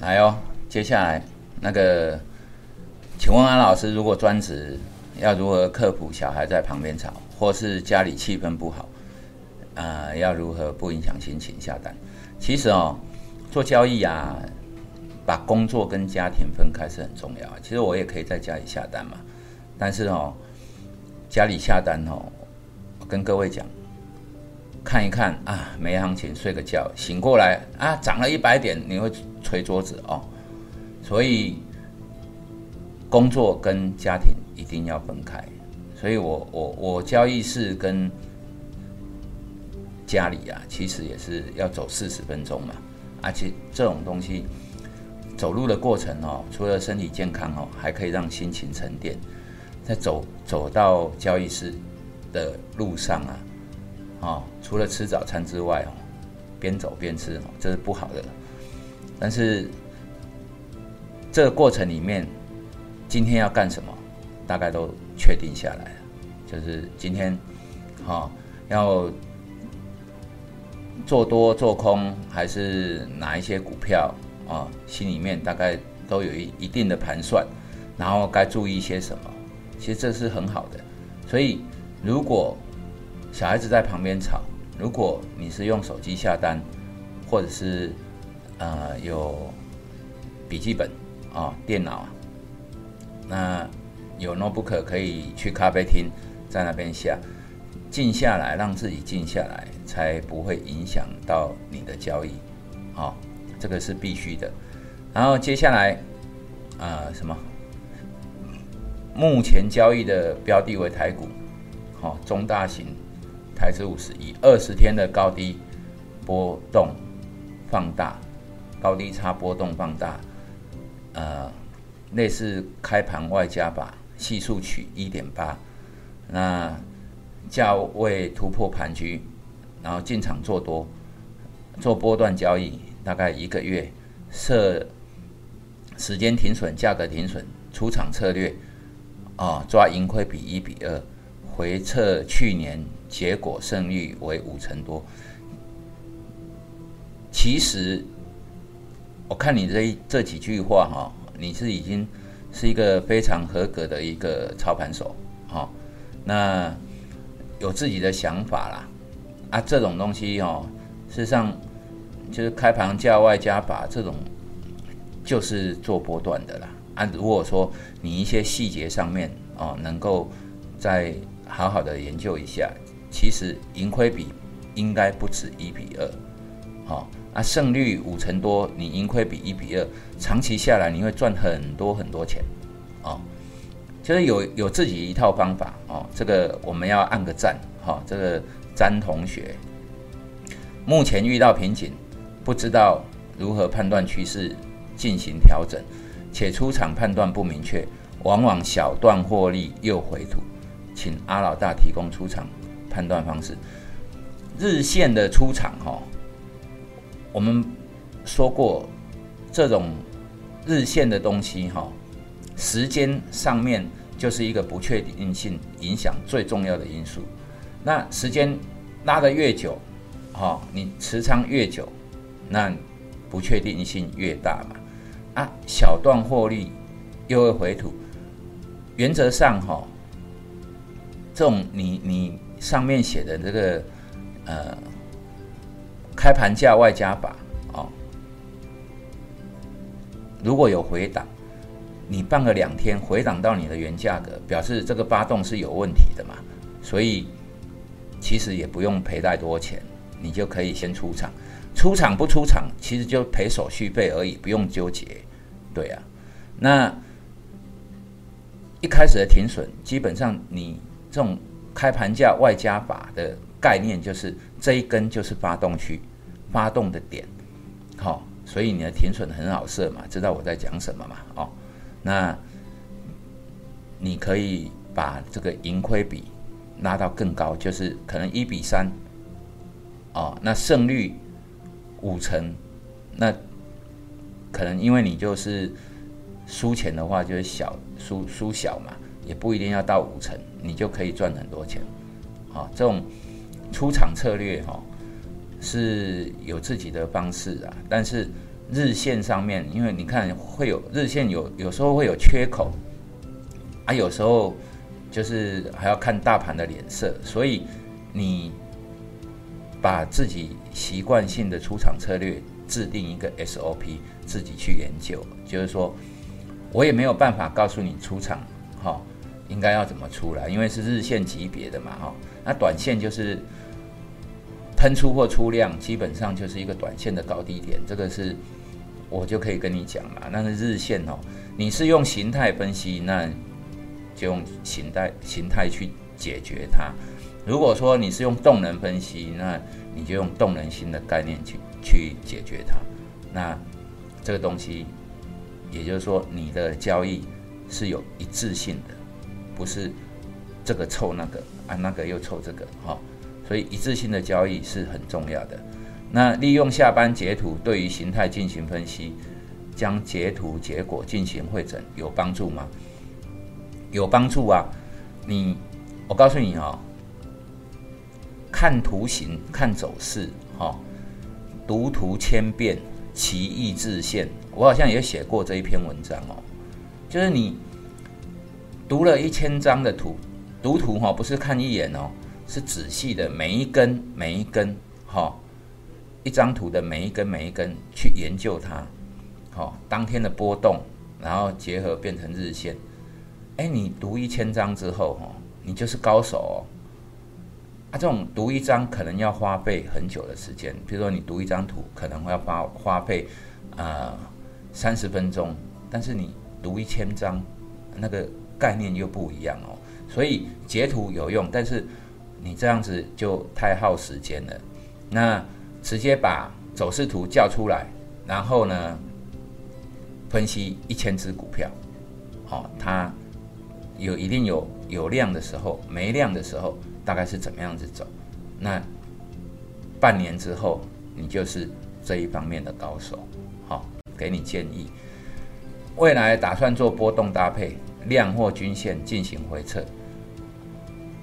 来哦，接下来那个，请问安老师，如果专职要如何克服小孩在旁边吵，或是家里气氛不好，呃，要如何不影响心情下单？其实哦，做交易啊，把工作跟家庭分开是很重要。其实我也可以在家里下单嘛，但是哦，家里下单哦，我跟各位讲。看一看啊，没行情，睡个觉，醒过来啊，涨了一百点，你会捶桌子哦。所以工作跟家庭一定要分开。所以我我我交易室跟家里啊，其实也是要走四十分钟嘛。而且这种东西走路的过程哦，除了身体健康哦，还可以让心情沉淀。在走走到交易室的路上啊。哦，除了吃早餐之外哦，边走边吃哦，这是不好的。但是这个过程里面，今天要干什么，大概都确定下来了。就是今天，哈，要做多做空，还是哪一些股票啊？心里面大概都有一一定的盘算，然后该注意一些什么？其实这是很好的。所以如果小孩子在旁边吵，如果你是用手机下单，或者是呃有笔记本啊电脑啊，那有 notebook 可以去咖啡厅在那边下，静下来，让自己静下来，才不会影响到你的交易，好，这个是必须的。然后接下来啊什么？目前交易的标的为台股，好中大型。台指五十以二十天的高低波动放大，高低差波动放大，呃，类似开盘外加把系数取一点八，那价位突破盘区，然后进场做多，做波段交易，大概一个月设时间停损，价格停损，出场策略啊，抓盈亏比一比二，回测去年。结果胜率为五成多。其实，我看你这这几句话哈，你是已经是一个非常合格的一个操盘手哈。那有自己的想法啦，啊，这种东西哦，事实上就是开盘价外加把这种就是做波段的啦。啊，如果说你一些细节上面哦，能够再好好的研究一下。其实盈亏比应该不止一比二，好啊，胜率五成多，你盈亏比一比二，长期下来你会赚很多很多钱，哦，就是有有自己一套方法哦，这个我们要按个赞，哈，这个詹同学，目前遇到瓶颈，不知道如何判断趋势进行调整，且出场判断不明确，往往小段获利又回吐，请阿老大提供出场。判断方式，日线的出场哈，我们说过，这种日线的东西哈，时间上面就是一个不确定性影响最重要的因素。那时间拉得越久，哈，你持仓越久，那不确定性越大嘛。啊，小段获利又会回吐，原则上哈，这种你你。上面写的这个呃开盘价外加把哦，如果有回档，你办个两天回档到你的原价格，表示这个发动是有问题的嘛，所以其实也不用赔太多钱，你就可以先出场。出场不出场，其实就赔手续费而已，不用纠结。对啊，那一开始的停损，基本上你这种。开盘价外加法的概念就是这一根就是发动区，发动的点，好，所以你的停损很好设嘛，知道我在讲什么嘛？哦，那你可以把这个盈亏比拉到更高，就是可能一比三，哦，那胜率五成，那可能因为你就是输钱的话就是小输输小嘛。也不一定要到五成，你就可以赚很多钱，啊，这种出场策略哈是有自己的方式啊。但是日线上面，因为你看会有日线有有时候会有缺口，啊，有时候就是还要看大盘的脸色，所以你把自己习惯性的出场策略制定一个 SOP，自己去研究，就是说我也没有办法告诉你出场哈应该要怎么出来，因为是日线级别的嘛哈，那短线就是喷出或出量，基本上就是一个短线的高低点，这个是。我就可以跟你讲了，那个日线哦，你是用形态分析，那就用形态形态去解决它。如果说你是用动能分析，那你就用动能性的概念去去解决它。那这个东西，也就是说，你的交易是有一致性的，不是这个凑那个啊，那个又凑这个哈。所以一致性的交易是很重要的。那利用下班截图对于形态进行分析，将截图结果进行会诊有帮助吗？有帮助啊！你，我告诉你哦，看图形看走势，哈，读图千遍，其义自现。我好像也写过这一篇文章哦，就是你读了一千张的图，读图哈不是看一眼哦，是仔细的每一根每一根哈。一张图的每一根每一根去研究它，好，当天的波动，然后结合变成日线。哎，你读一千张之后，哦，你就是高手哦。啊，这种读一张可能要花费很久的时间，比如说你读一张图可能会要花花费啊三十分钟，但是你读一千张，那个概念又不一样哦。所以截图有用，但是你这样子就太耗时间了。那直接把走势图叫出来，然后呢，分析一千只股票，好，它有一定有有量的时候，没量的时候，大概是怎么样子走？那半年之后，你就是这一方面的高手，好，给你建议。未来打算做波动搭配，量或均线进行回撤，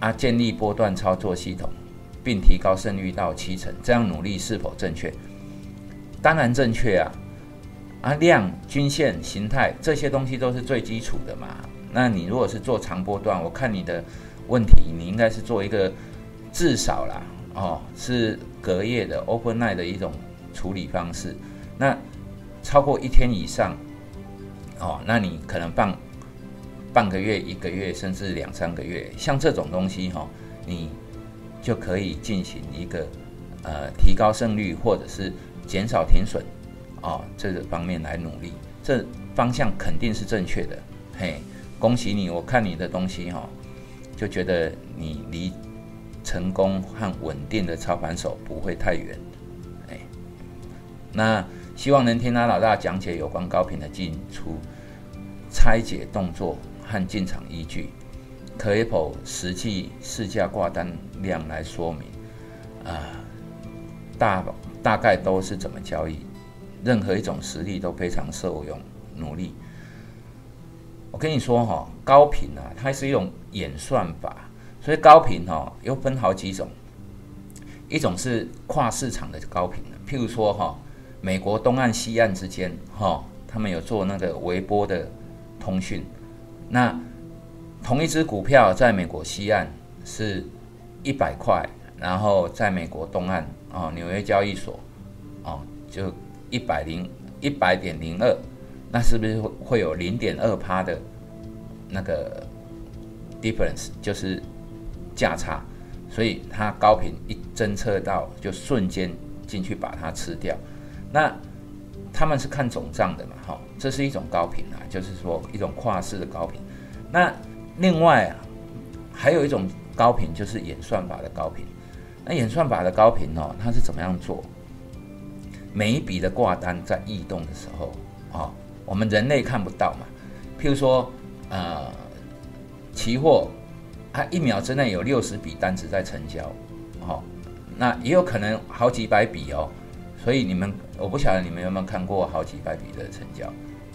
啊，建立波段操作系统。并提高胜率到七成，这样努力是否正确？当然正确啊！啊，量、均线、形态这些东西都是最基础的嘛。那你如果是做长波段，我看你的问题，你应该是做一个至少啦，哦，是隔夜的 open night 的一种处理方式。那超过一天以上，哦，那你可能放半个月、一个月，甚至两三个月，像这种东西哈，你。就可以进行一个呃提高胜率或者是减少停损啊这个方面来努力，这方向肯定是正确的。嘿，恭喜你！我看你的东西哈，就觉得你离成功和稳定的操盘手不会太远。哎，那希望能听他老大讲解有关高频的进出、拆解动作和进场依据。可以否实际市价挂单量来说明？啊，大大概都是怎么交易？任何一种实力都非常受用，努力。我跟你说哈，高频啊，它是一种演算法，所以高频哈又分好几种，一种是跨市场的高频譬如说哈，美国东岸西岸之间哈，他们有做那个微波的通讯，那。同一只股票在美国西岸是一百块，然后在美国东岸啊，纽约交易所啊，就一百零一百点零二，那是不是会会有零点二趴的那个 difference，就是价差？所以它高频一侦测到，就瞬间进去把它吃掉。那他们是看总账的嘛？哈，这是一种高频啊，就是说一种跨市的高频。那另外啊，还有一种高频就是演算法的高频。那演算法的高频哦，它是怎么样做？每一笔的挂单在异动的时候啊，我们人类看不到嘛。譬如说，呃，期货它一秒之内有六十笔单子在成交，哦，那也有可能好几百笔哦。所以你们，我不晓得你们有没有看过好几百笔的成交，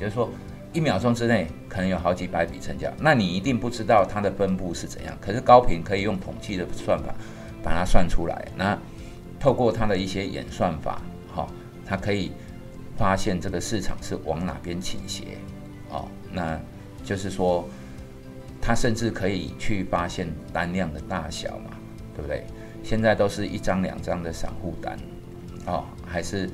就是说。一秒钟之内可能有好几百笔成交，那你一定不知道它的分布是怎样。可是高频可以用统计的算法把它算出来。那透过它的一些演算法，好，它可以发现这个市场是往哪边倾斜，哦，那就是说，他甚至可以去发现单量的大小嘛，对不对？现在都是一张两张的散户单，哦，还是，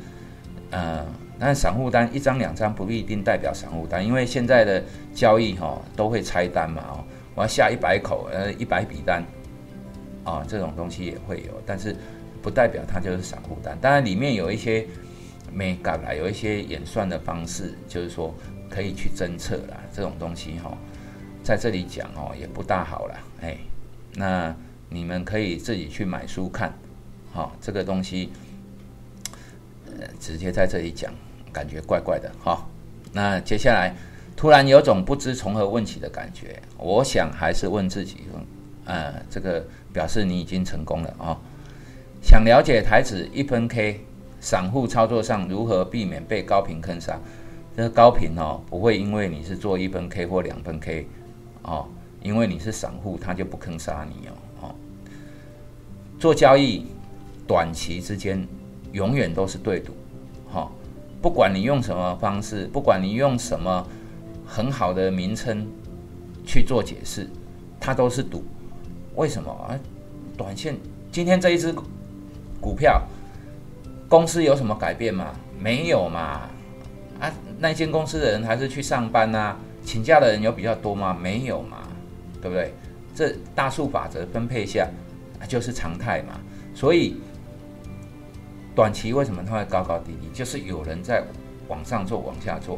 呃，但散户单一张两张不一定代表散户单，因为现在的交易哈都会拆单嘛，哦，我要下一百口，呃，一百笔单，啊，这种东西也会有，但是不代表它就是散户单，当然里面有一些美感啦，有一些演算的方式，就是说可以去侦测啦，这种东西哈，在这里讲哦也不大好了，哎，那。你们可以自己去买书看，好，这个东西，呃，直接在这里讲，感觉怪怪的哈。那接下来突然有种不知从何问起的感觉，我想还是问自己，呃，这个表示你已经成功了啊。想了解台子一分 K 散户操作上如何避免被高频坑杀？这个高频哦，不会因为你是做一分 K 或两分 K 哦，因为你是散户，他就不坑杀你哦。做交易，短期之间永远都是对赌，不管你用什么方式，不管你用什么很好的名称去做解释，它都是赌。为什么啊？短线今天这一只股票，公司有什么改变吗？没有嘛？啊，那间公司的人还是去上班呐？请假的人有比较多吗？没有嘛？对不对？这大数法则分配下。就是常态嘛，所以短期为什么它会高高低低？就是有人在往上做，往下做。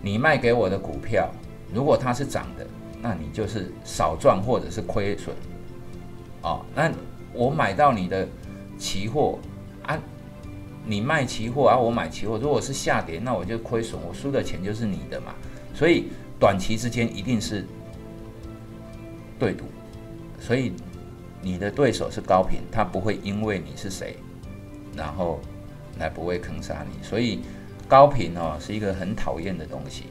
你卖给我的股票，如果它是涨的，那你就是少赚或者是亏损。哦，那我买到你的期货啊，你卖期货啊，我买期货，如果是下跌，那我就亏损，我输的钱就是你的嘛。所以短期之间一定是对赌，所以。你的对手是高频，他不会因为你是谁，然后来不会坑杀你。所以高频哦是一个很讨厌的东西。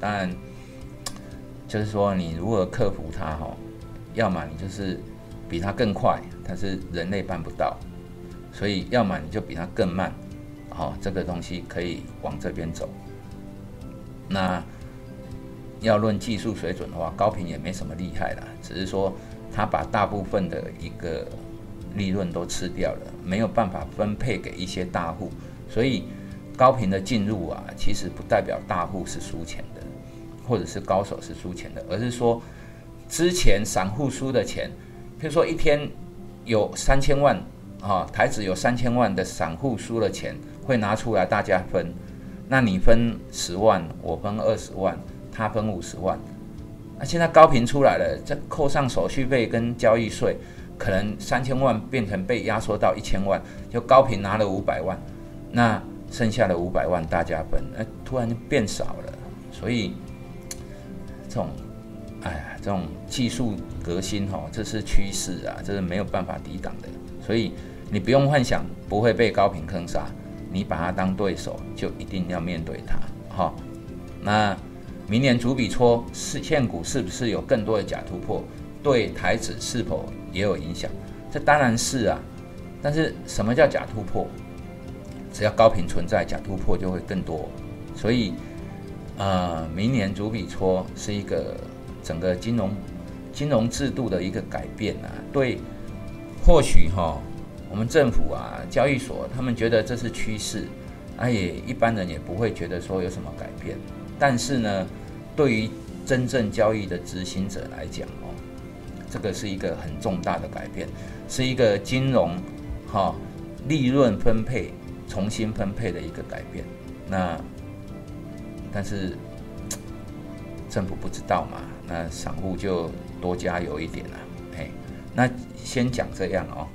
当然，就是说你如何克服它哈，要么你就是比它更快，但是人类办不到；所以要么你就比它更慢，好，这个东西可以往这边走。那要论技术水准的话，高频也没什么厉害了，只是说。他把大部分的一个利润都吃掉了，没有办法分配给一些大户，所以高频的进入啊，其实不代表大户是输钱的，或者是高手是输钱的，而是说之前散户输的钱，比如说一天有三千万啊，台子有三千万的散户输了钱，会拿出来大家分，那你分十万，我分二十万，他分五十万。那现在高频出来了，再扣上手续费跟交易税，可能三千万变成被压缩到一千万，就高频拿了五百万，那剩下的五百万大家分，哎，突然就变少了。所以这种，哎呀，这种技术革新哈，这是趋势啊，这是没有办法抵挡的。所以你不用幻想不会被高频坑杀，你把它当对手，就一定要面对它，哈，那。明年主笔戳是现股是不是有更多的假突破？对台指是否也有影响？这当然是啊。但是什么叫假突破？只要高频存在，假突破就会更多。所以，呃，明年主笔戳是一个整个金融金融制度的一个改变啊。对，或许哈，我们政府啊，交易所他们觉得这是趋势，那也一般人也不会觉得说有什么改变。但是呢，对于真正交易的执行者来讲哦，这个是一个很重大的改变，是一个金融哈利润分配重新分配的一个改变。那但是政府不知道嘛，那散户就多加油一点了。嘿，那先讲这样哦。